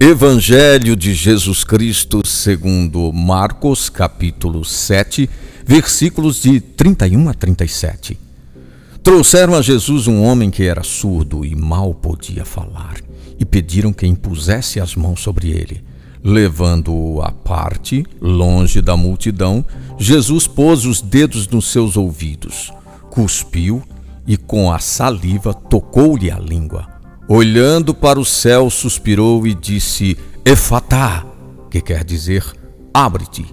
Evangelho de Jesus Cristo, segundo Marcos, capítulo 7, versículos de 31 a 37. Trouxeram a Jesus um homem que era surdo e mal podia falar, e pediram que impusesse as mãos sobre ele. Levando-o à parte, longe da multidão, Jesus pôs os dedos nos seus ouvidos, cuspiu e com a saliva tocou-lhe a língua Olhando para o céu, suspirou e disse: Efatá, que quer dizer abre-te.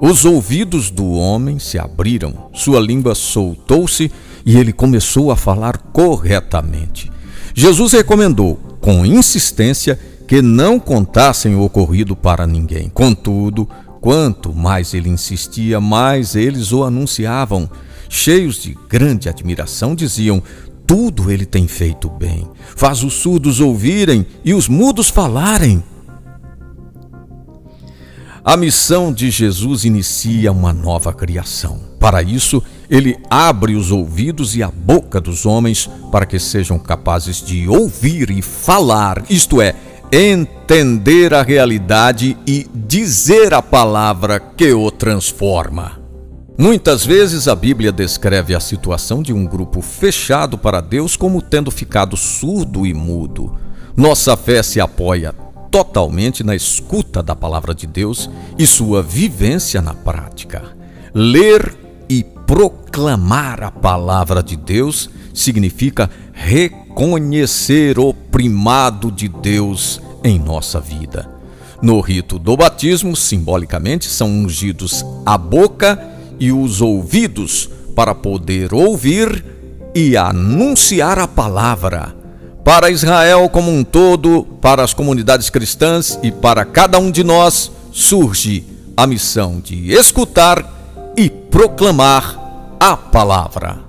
Os ouvidos do homem se abriram, sua língua soltou-se e ele começou a falar corretamente. Jesus recomendou, com insistência, que não contassem o ocorrido para ninguém. Contudo, quanto mais ele insistia, mais eles o anunciavam. Cheios de grande admiração, diziam: tudo ele tem feito bem. Faz os surdos ouvirem e os mudos falarem. A missão de Jesus inicia uma nova criação. Para isso, ele abre os ouvidos e a boca dos homens para que sejam capazes de ouvir e falar, isto é, entender a realidade e dizer a palavra que o transforma. Muitas vezes a Bíblia descreve a situação de um grupo fechado para Deus como tendo ficado surdo e mudo. Nossa fé se apoia totalmente na escuta da palavra de Deus e sua vivência na prática. Ler e proclamar a palavra de Deus significa reconhecer o primado de Deus em nossa vida. No rito do batismo, simbolicamente, são ungidos a boca e os ouvidos para poder ouvir e anunciar a palavra. Para Israel como um todo, para as comunidades cristãs e para cada um de nós, surge a missão de escutar e proclamar a palavra.